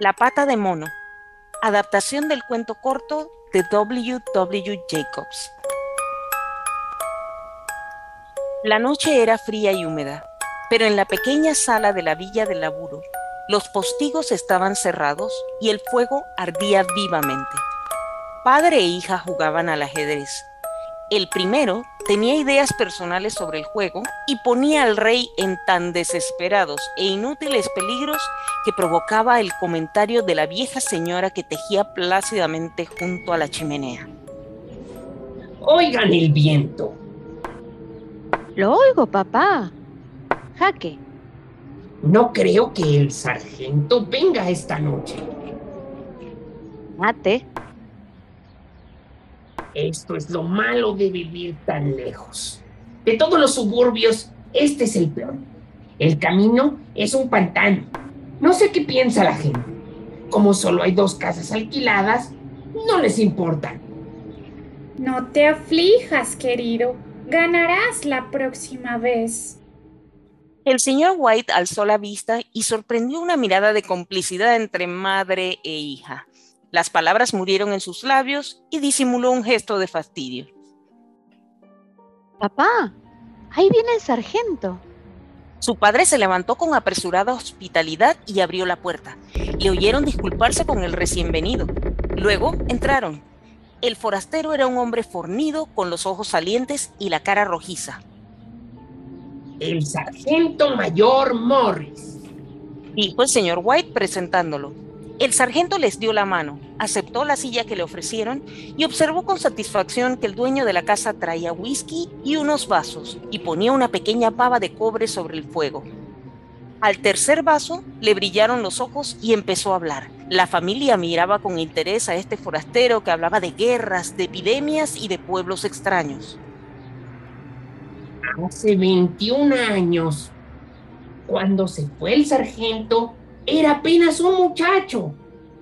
La pata de mono. Adaptación del cuento corto de W. W. Jacobs. La noche era fría y húmeda, pero en la pequeña sala de la villa del laburo, los postigos estaban cerrados y el fuego ardía vivamente. Padre e hija jugaban al ajedrez. El primero tenía ideas personales sobre el juego y ponía al rey en tan desesperados e inútiles peligros que provocaba el comentario de la vieja señora que tejía plácidamente junto a la chimenea. Oigan el viento. Lo oigo, papá. Jaque. No creo que el sargento venga esta noche. Mate. Esto es lo malo de vivir tan lejos. De todos los suburbios, este es el peor. El camino es un pantano. No sé qué piensa la gente. Como solo hay dos casas alquiladas, no les importa. No te aflijas, querido. Ganarás la próxima vez. El señor White alzó la vista y sorprendió una mirada de complicidad entre madre e hija. Las palabras murieron en sus labios y disimuló un gesto de fastidio. Papá, ahí viene el sargento. Su padre se levantó con apresurada hospitalidad y abrió la puerta. Le oyeron disculparse con el recién venido. Luego entraron. El forastero era un hombre fornido, con los ojos salientes y la cara rojiza. El sargento mayor Morris, dijo el señor White presentándolo. El sargento les dio la mano, aceptó la silla que le ofrecieron y observó con satisfacción que el dueño de la casa traía whisky y unos vasos y ponía una pequeña pava de cobre sobre el fuego. Al tercer vaso le brillaron los ojos y empezó a hablar. La familia miraba con interés a este forastero que hablaba de guerras, de epidemias y de pueblos extraños. Hace 21 años, cuando se fue el sargento, era apenas un muchacho.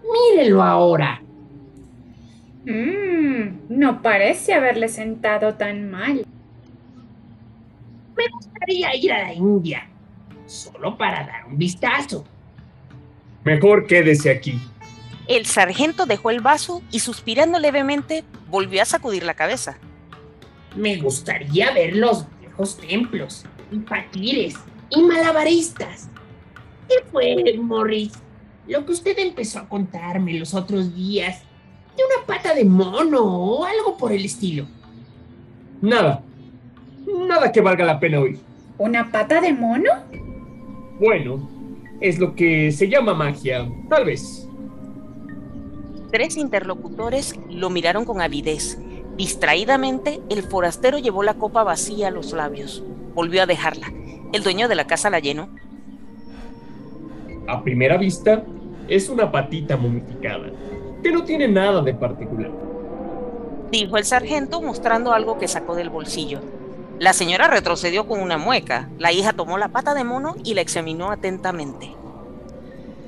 Mírenlo ahora. Mmm, no parece haberle sentado tan mal. Me gustaría ir a la India, solo para dar un vistazo. Mejor quédese aquí. El sargento dejó el vaso y suspirando levemente volvió a sacudir la cabeza. Me gustaría ver los viejos templos, y fakires, y malabaristas. ¿Qué fue, Morris? Lo que usted empezó a contarme los otros días de una pata de mono o algo por el estilo. Nada. Nada que valga la pena oír. ¿Una pata de mono? Bueno, es lo que se llama magia, tal vez. Tres interlocutores lo miraron con avidez. Distraídamente, el forastero llevó la copa vacía a los labios. Volvió a dejarla. El dueño de la casa la llenó a primera vista, es una patita momificada, que no tiene nada de particular. Dijo el sargento mostrando algo que sacó del bolsillo. La señora retrocedió con una mueca. La hija tomó la pata de mono y la examinó atentamente.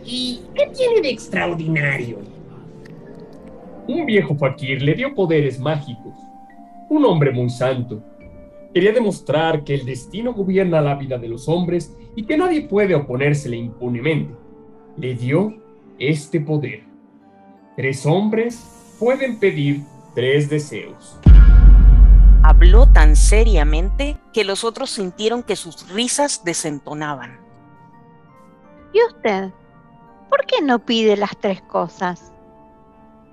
¿Y qué tiene de extraordinario? Un viejo fakir le dio poderes mágicos. Un hombre muy santo. Quería demostrar que el destino gobierna la vida de los hombres y que nadie puede oponérsele impunemente. Le dio este poder. Tres hombres pueden pedir tres deseos. Habló tan seriamente que los otros sintieron que sus risas desentonaban. ¿Y usted? ¿Por qué no pide las tres cosas?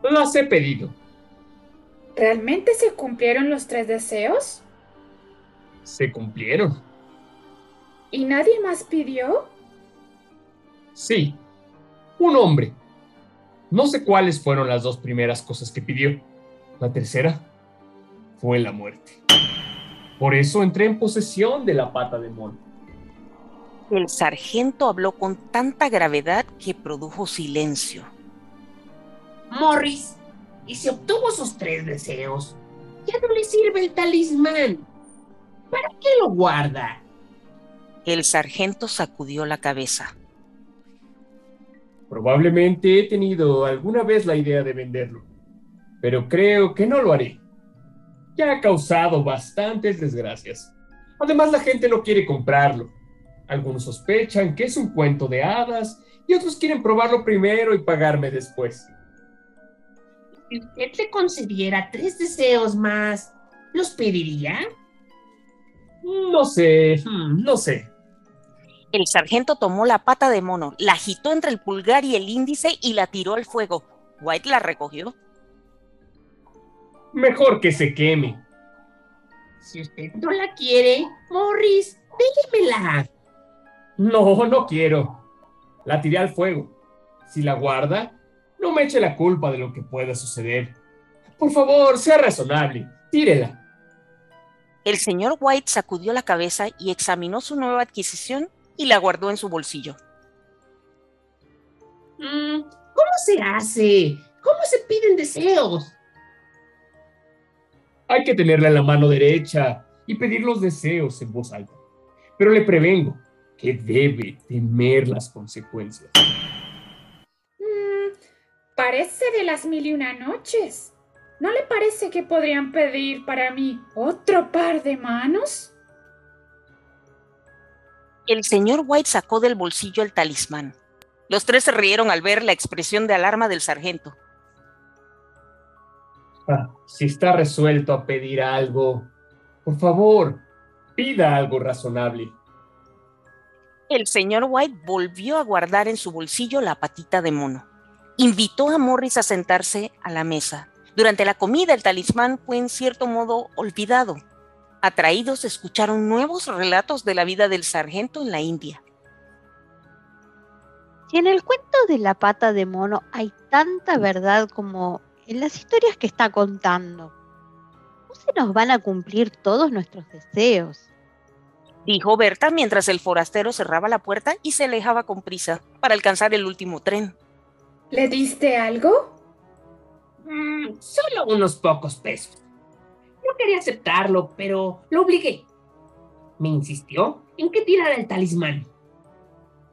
Las he pedido. ¿Realmente se cumplieron los tres deseos? Se cumplieron. ¿Y nadie más pidió? Sí, un hombre. No sé cuáles fueron las dos primeras cosas que pidió. La tercera fue la muerte. Por eso entré en posesión de la pata de mono. El sargento habló con tanta gravedad que produjo silencio. Morris, y si obtuvo sus tres deseos, ya no le sirve el talismán. ¿Para qué lo guarda? El sargento sacudió la cabeza. Probablemente he tenido alguna vez la idea de venderlo, pero creo que no lo haré. Ya ha causado bastantes desgracias. Además, la gente no quiere comprarlo. Algunos sospechan que es un cuento de hadas y otros quieren probarlo primero y pagarme después. Si usted le concediera tres deseos más, ¿los pediría? No sé, hmm, no sé. El sargento tomó la pata de mono, la agitó entre el pulgar y el índice y la tiró al fuego. White la recogió. Mejor que se queme. Si usted no la quiere, Morris, déjemela. No, no quiero. La tiré al fuego. Si la guarda, no me eche la culpa de lo que pueda suceder. Por favor, sea razonable. Tírela. El señor White sacudió la cabeza y examinó su nueva adquisición y la guardó en su bolsillo. Mm, ¿Cómo se hace? ¿Cómo se piden deseos? Hay que tenerla en la mano derecha y pedir los deseos en voz alta. Pero le prevengo que debe temer las consecuencias. Mm, parece de las mil y una noches. ¿No le parece que podrían pedir para mí otro par de manos? El señor White sacó del bolsillo el talismán. Los tres se rieron al ver la expresión de alarma del sargento. Ah, si está resuelto a pedir algo, por favor, pida algo razonable. El señor White volvió a guardar en su bolsillo la patita de mono. Invitó a Morris a sentarse a la mesa. Durante la comida el talismán fue en cierto modo olvidado. Atraídos escucharon nuevos relatos de la vida del sargento en la India. Si en el cuento de la pata de mono hay tanta verdad como en las historias que está contando, ¿no se nos van a cumplir todos nuestros deseos? Dijo Berta mientras el forastero cerraba la puerta y se alejaba con prisa para alcanzar el último tren. ¿Le diste algo? Mm, solo unos pocos pesos. No quería aceptarlo, pero lo obligué. Me insistió en que tirara el talismán.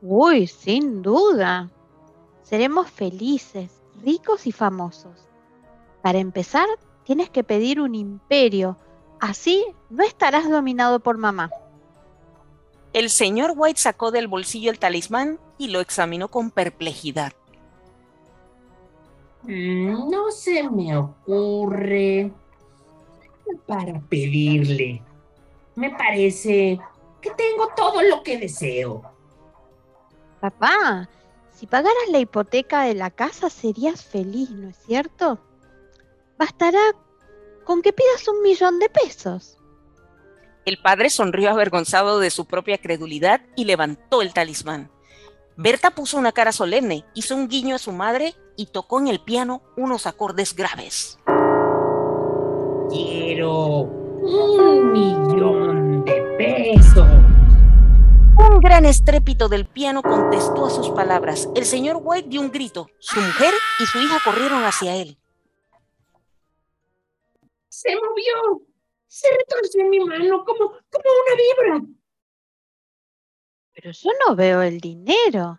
Uy, sin duda. Seremos felices, ricos y famosos. Para empezar, tienes que pedir un imperio. Así no estarás dominado por mamá. El señor White sacó del bolsillo el talismán y lo examinó con perplejidad. Mm, No se me ocurre para pedirle. Me parece que tengo todo lo que deseo. Papá, si pagaras la hipoteca de la casa serías feliz, ¿no es cierto? Bastará con que pidas un millón de pesos. El padre sonrió avergonzado de su propia credulidad y levantó el talismán. Berta puso una cara solemne, hizo un guiño a su madre y tocó en el piano unos acordes graves. Quiero un millón de pesos. Un gran estrépito del piano contestó a sus palabras. El señor White dio un grito. Su mujer y su hija corrieron hacia él. Se movió. Se retorció en mi mano como, como una vibra. Pero yo no veo el dinero.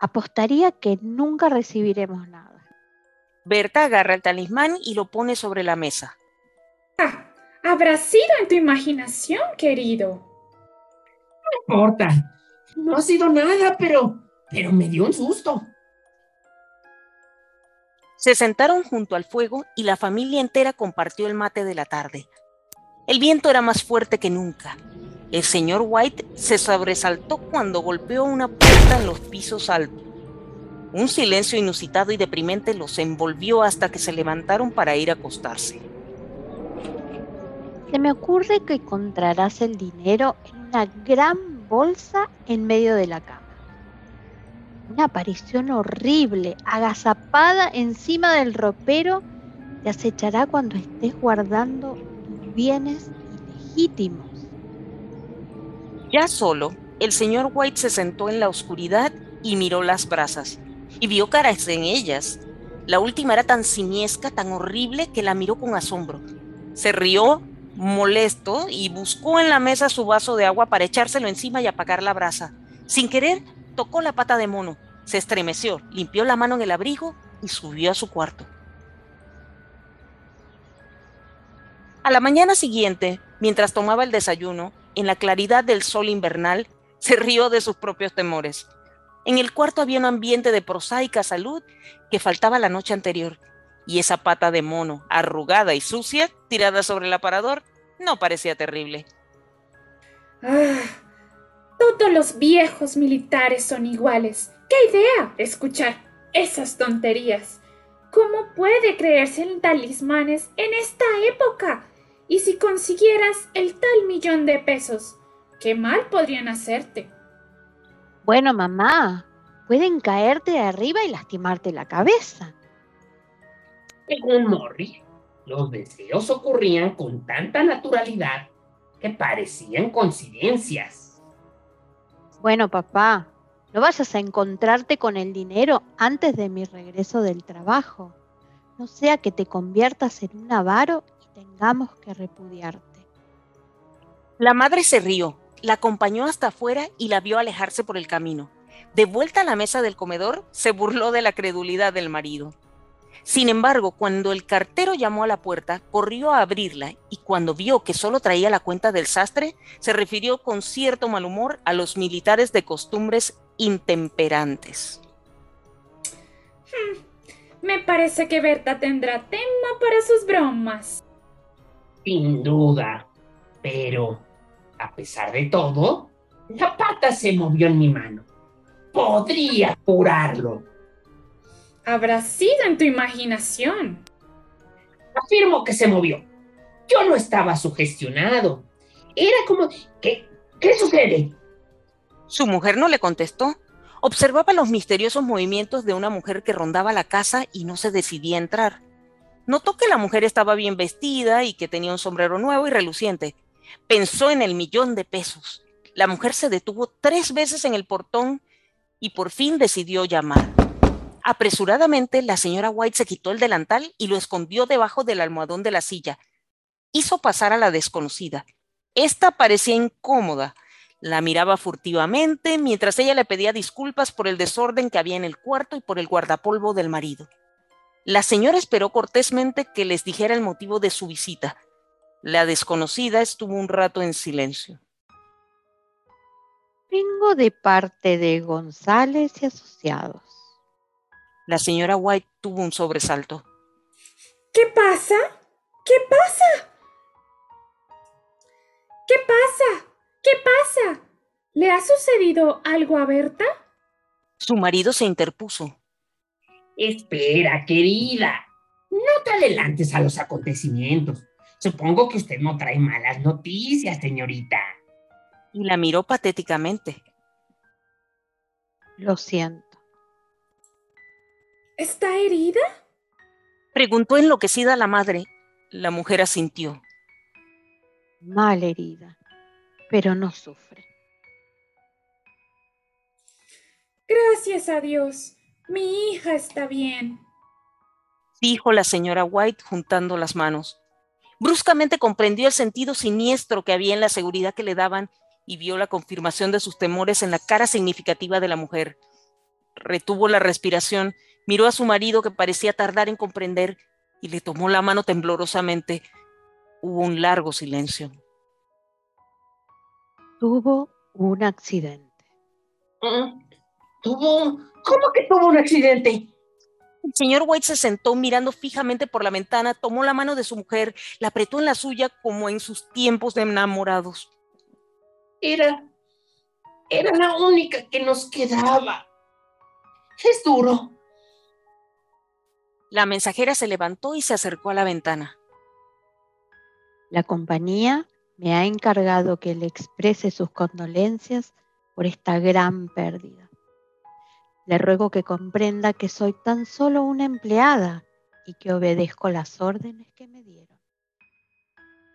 Apostaría que nunca recibiremos nada. Berta agarra el talismán y lo pone sobre la mesa. Ah, habrá sido en tu imaginación, querido. No importa. No ha sido nada, pero, pero me dio un susto. Se sentaron junto al fuego y la familia entera compartió el mate de la tarde. El viento era más fuerte que nunca. El señor White se sobresaltó cuando golpeó una puerta en los pisos altos. Un silencio inusitado y deprimente los envolvió hasta que se levantaron para ir a acostarse. Se me ocurre que encontrarás el dinero en una gran bolsa en medio de la cama. Una aparición horrible, agazapada encima del ropero, te acechará cuando estés guardando tus bienes ilegítimos. Ya solo, el señor White se sentó en la oscuridad y miró las brasas, y vio caras en ellas. La última era tan simiesca, tan horrible, que la miró con asombro. Se rió, molesto, y buscó en la mesa su vaso de agua para echárselo encima y apagar la brasa. Sin querer, tocó la pata de mono, se estremeció, limpió la mano en el abrigo y subió a su cuarto. A la mañana siguiente, mientras tomaba el desayuno, en la claridad del sol invernal, Se rió de sus propios temores. En el cuarto había un ambiente de prosaica salud que faltaba la noche anterior, y esa pata de mono, arrugada y sucia, tirada sobre el aparador, no parecía terrible. Ah, todos los viejos militares son iguales. ¡Qué idea escuchar esas tonterías! ¿Cómo puede creerse en talismanes en esta época? Y si consiguieras el tal millón de pesos, ¿qué mal podrían hacerte? Bueno, mamá, pueden caerte de arriba y lastimarte la cabeza. Según Morris, los deseos ocurrían con tanta naturalidad que parecían coincidencias. Bueno, papá, no vayas a encontrarte con el dinero antes de mi regreso del trabajo. No sea que te conviertas en un avaro y tengamos que repudiarte. La madre se rió, la acompañó hasta afuera y la vio alejarse por el camino. De vuelta a la mesa del comedor, se burló de la credulidad del marido. Sin embargo, cuando el cartero llamó a la puerta, corrió a abrirla y cuando vio que solo traía la cuenta del sastre, se refirió con cierto mal humor a los militares de costumbres intemperantes. Hmm, me parece que Berta tendrá tema para sus bromas. Sin duda. Pero, a pesar de todo, la pata se movió en mi mano. Podría curarlo. Habrá sido en tu imaginación. Afirmo que se movió. Yo no estaba sugestionado. Era como... ¿Qué, qué sucede? Su mujer no le contestó. Observaba los misteriosos movimientos de una mujer que rondaba la casa y no se decidía a entrar. Notó que la mujer estaba bien vestida y que tenía un sombrero nuevo y reluciente. Pensó en el millón de pesos. La mujer se detuvo tres veces en el portón y por fin decidió llamar. Apresuradamente, la señora White se quitó el delantal y lo escondió debajo del almohadón de la silla. Hizo pasar a la desconocida. Esta parecía incómoda. La miraba furtivamente mientras ella le pedía disculpas por el desorden que había en el cuarto y por el guardapolvo del marido. La señora esperó cortésmente que les dijera el motivo de su visita. La desconocida estuvo un rato en silencio. Vengo de parte de González y Asociados. La señora White tuvo un sobresalto. ¿Qué pasa? ¿Qué pasa? ¿Qué pasa? ¿Qué pasa? ¿Le ha sucedido algo a Berta? Su marido se interpuso. Espera, querida. No te adelantes a los acontecimientos. Supongo que usted no trae malas noticias, señorita. Y la miró patéticamente. Lo siento. ¿Está herida? Preguntó enloquecida la madre. La mujer asintió. Mal herida, pero no sufre. Gracias a Dios. Mi hija está bien. Dijo la señora White juntando las manos. Bruscamente comprendió el sentido siniestro que había en la seguridad que le daban y vio la confirmación de sus temores en la cara significativa de la mujer. Retuvo la respiración Miró a su marido que parecía tardar en comprender y le tomó la mano temblorosamente. Hubo un largo silencio. Tuvo un accidente. ¿Tuvo? ¿Cómo que tuvo un accidente? El señor White se sentó mirando fijamente por la ventana, tomó la mano de su mujer, la apretó en la suya como en sus tiempos de enamorados. Era. Era la única que nos quedaba. Es duro. La mensajera se levantó y se acercó a la ventana. La compañía me ha encargado que le exprese sus condolencias por esta gran pérdida. Le ruego que comprenda que soy tan solo una empleada y que obedezco las órdenes que me dieron.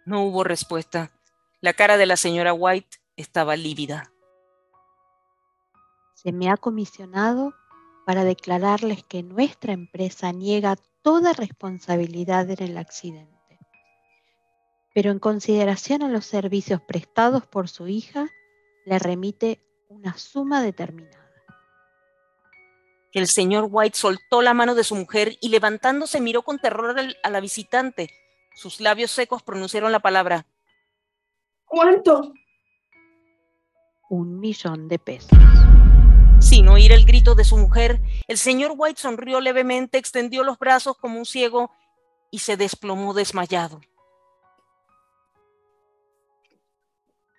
No hubo respuesta. La cara de la señora White estaba lívida. Se me ha comisionado para declararles que nuestra empresa niega toda responsabilidad en el accidente. Pero en consideración a los servicios prestados por su hija, le remite una suma determinada. El señor White soltó la mano de su mujer y levantándose miró con terror a la visitante. Sus labios secos pronunciaron la palabra. ¿Cuánto? un millón de pesos. Sin oír el grito de su mujer, el señor White sonrió levemente, extendió los brazos como un ciego y se desplomó desmayado.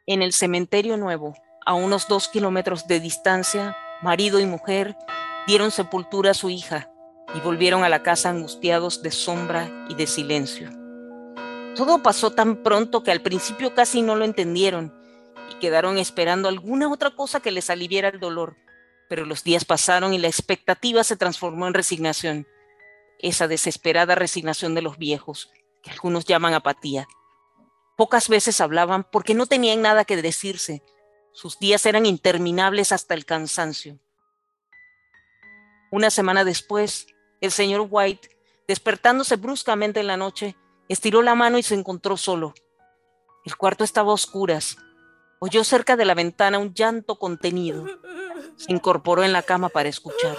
En el cementerio nuevo, a unos dos kilómetros de distancia, marido y mujer dieron sepultura a su hija y volvieron a la casa angustiados de sombra y de silencio. Todo pasó tan pronto que al principio casi no lo entendieron y quedaron esperando alguna otra cosa que les aliviara el dolor. Pero los días pasaron y la expectativa se transformó en resignación. Esa desesperada resignación de los viejos, que algunos llaman apatía. Pocas veces hablaban porque no tenían nada que decirse. Sus días eran interminables hasta el cansancio. Una semana después, el señor White, despertándose bruscamente en la noche, estiró la mano y se encontró solo. El cuarto estaba a oscuras. Oyó cerca de la ventana un llanto contenido. Se incorporó en la cama para escuchar.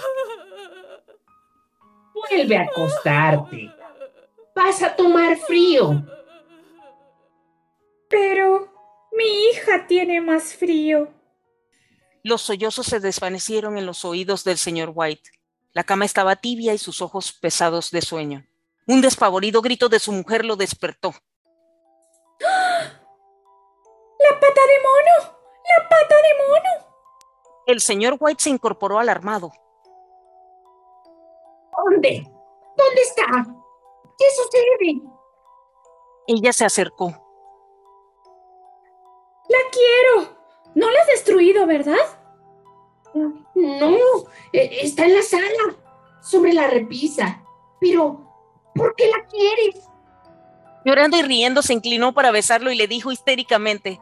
Vuelve a acostarte. Vas a tomar frío. Pero mi hija tiene más frío. Los sollozos se desvanecieron en los oídos del señor White. La cama estaba tibia y sus ojos pesados de sueño. Un despavorido grito de su mujer lo despertó. ¡La pata de mono! ¡La pata de mono! El señor White se incorporó alarmado. ¿Dónde? ¿Dónde está? ¿Qué sucede? Ella se acercó. ¡La quiero! No la has destruido, ¿verdad? No, e- está en la sala, sobre la repisa. Pero, ¿por qué la quieres? Llorando y riendo, se inclinó para besarlo y le dijo histéricamente,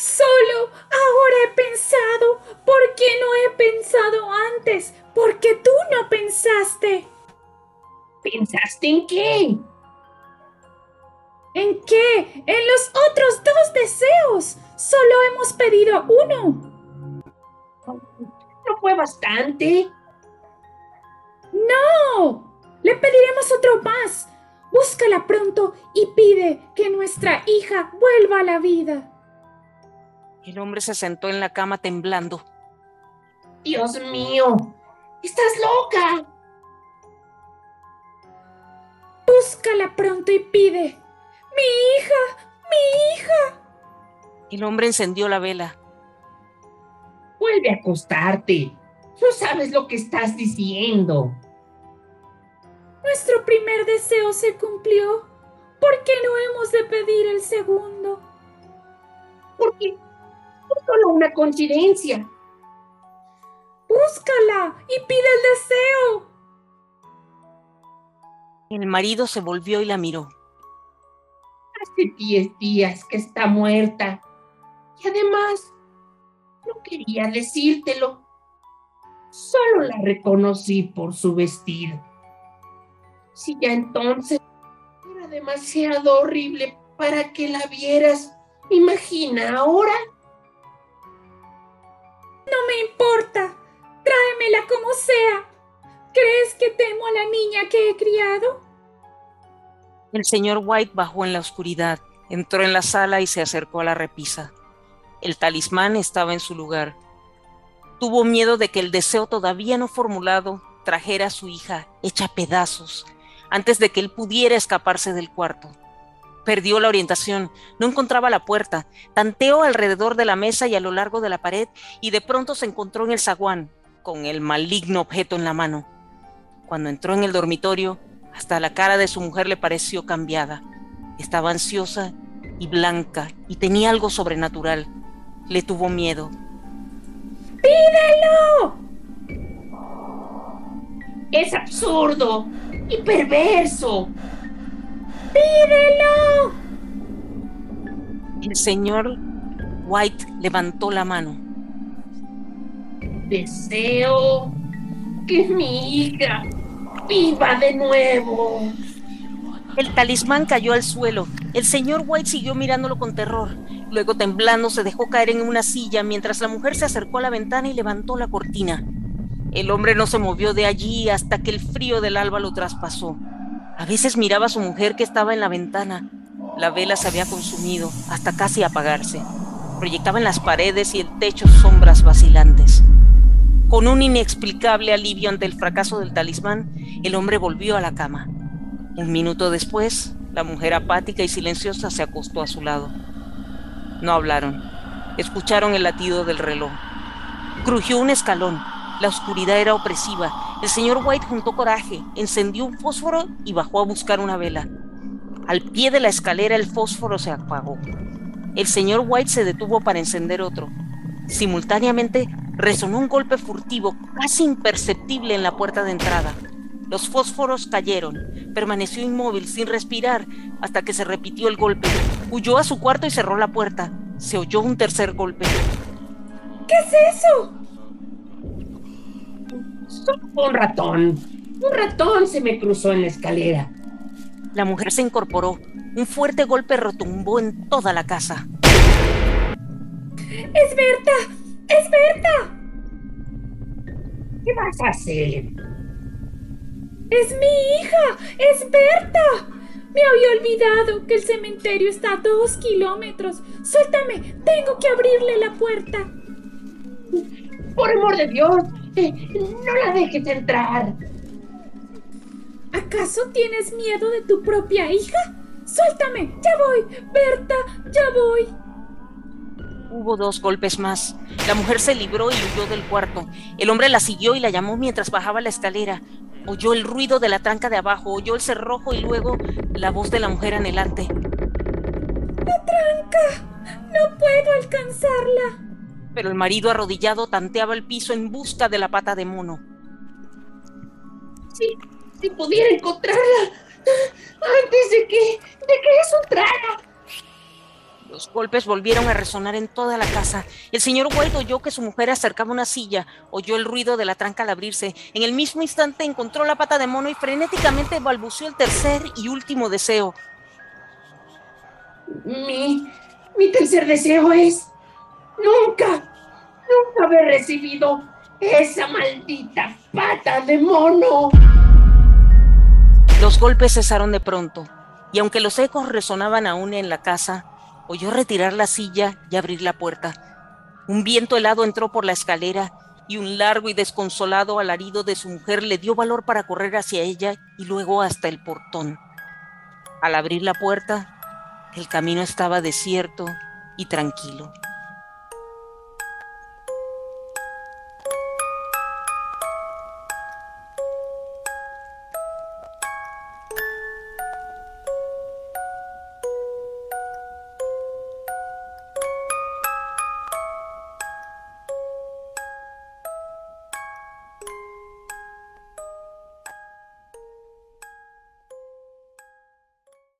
Solo ahora he pensado. ¿Por qué no he pensado antes? Porque tú no pensaste. ¿Pensaste en qué? ¿En qué? En los otros dos deseos. Solo hemos pedido uno. ¿No fue bastante? ¡No! Le pediremos otro más. Búscala pronto y pide que nuestra hija vuelva a la vida. El hombre se sentó en la cama temblando. Dios mío, estás loca. Búscala pronto y pide. Mi hija, mi hija. El hombre encendió la vela. Vuelve a acostarte. No sabes lo que estás diciendo. Nuestro primer deseo se cumplió. ¿Por qué no hemos de pedir el segundo? Porque es solo una coincidencia. Búscala y pide el deseo. El marido se volvió y la miró. Hace diez días que está muerta. Y además, no quería decírtelo. Solo la reconocí por su vestido. Si ya entonces era demasiado horrible para que la vieras, imagina ahora. Me importa. Tráemela como sea. ¿Crees que temo a la niña que he criado? El señor White bajó en la oscuridad, entró en la sala y se acercó a la repisa. El talismán estaba en su lugar. Tuvo miedo de que el deseo todavía no formulado trajera a su hija hecha pedazos antes de que él pudiera escaparse del cuarto. Perdió la orientación, no encontraba la puerta, tanteó alrededor de la mesa y a lo largo de la pared y de pronto se encontró en el zaguán con el maligno objeto en la mano. Cuando entró en el dormitorio, hasta la cara de su mujer le pareció cambiada. Estaba ansiosa y blanca y tenía algo sobrenatural. Le tuvo miedo. ¡Pídelo! Es absurdo y perverso. ¡Pídelo! El señor White levantó la mano. Deseo que mi hija viva de nuevo. El talismán cayó al suelo. El señor White siguió mirándolo con terror. Luego, temblando, se dejó caer en una silla mientras la mujer se acercó a la ventana y levantó la cortina. El hombre no se movió de allí hasta que el frío del alba lo traspasó. A veces miraba a su mujer que estaba en la ventana. La vela se había consumido hasta casi apagarse. Proyectaba en las paredes y el techo sombras vacilantes. Con un inexplicable alivio ante el fracaso del talismán, el hombre volvió a la cama. Un minuto después, la mujer apática y silenciosa se acostó a su lado. No hablaron. Escucharon el latido del reloj. Crujió un escalón. La oscuridad era opresiva. El señor White juntó coraje, encendió un fósforo y bajó a buscar una vela. Al pie de la escalera el fósforo se apagó. El señor White se detuvo para encender otro. Simultáneamente resonó un golpe furtivo, casi imperceptible en la puerta de entrada. Los fósforos cayeron. Permaneció inmóvil, sin respirar, hasta que se repitió el golpe. Huyó a su cuarto y cerró la puerta. Se oyó un tercer golpe. ¿Qué es eso? Un ratón. Un ratón se me cruzó en la escalera. La mujer se incorporó. Un fuerte golpe retumbó en toda la casa. ¡Es Berta! ¡Es Berta! ¿Qué vas a hacer? ¡Es mi hija! ¡Es Berta! Me había olvidado que el cementerio está a dos kilómetros. Suéltame, tengo que abrirle la puerta. Por amor de Dios, no la dejes entrar. ¿Acaso tienes miedo de tu propia hija? Suéltame, ya voy, Berta, ya voy. Hubo dos golpes más. La mujer se libró y huyó del cuarto. El hombre la siguió y la llamó mientras bajaba la escalera. Oyó el ruido de la tranca de abajo, oyó el cerrojo y luego la voz de la mujer anhelante. ¡La tranca! ¡No puedo alcanzarla! Pero el marido arrodillado tanteaba el piso en busca de la pata de mono. Sí, si pudiera encontrarla antes de que, de que eso entrara. Los golpes volvieron a resonar en toda la casa. El señor White oyó que su mujer acercaba una silla, oyó el ruido de la tranca al abrirse. En el mismo instante encontró la pata de mono y frenéticamente balbuceó el tercer y último deseo. Mi, mi tercer deseo es nunca, nunca haber recibido esa maldita pata de mono. Los golpes cesaron de pronto, y aunque los ecos resonaban aún en la casa, oyó retirar la silla y abrir la puerta. Un viento helado entró por la escalera y un largo y desconsolado alarido de su mujer le dio valor para correr hacia ella y luego hasta el portón. Al abrir la puerta, el camino estaba desierto y tranquilo.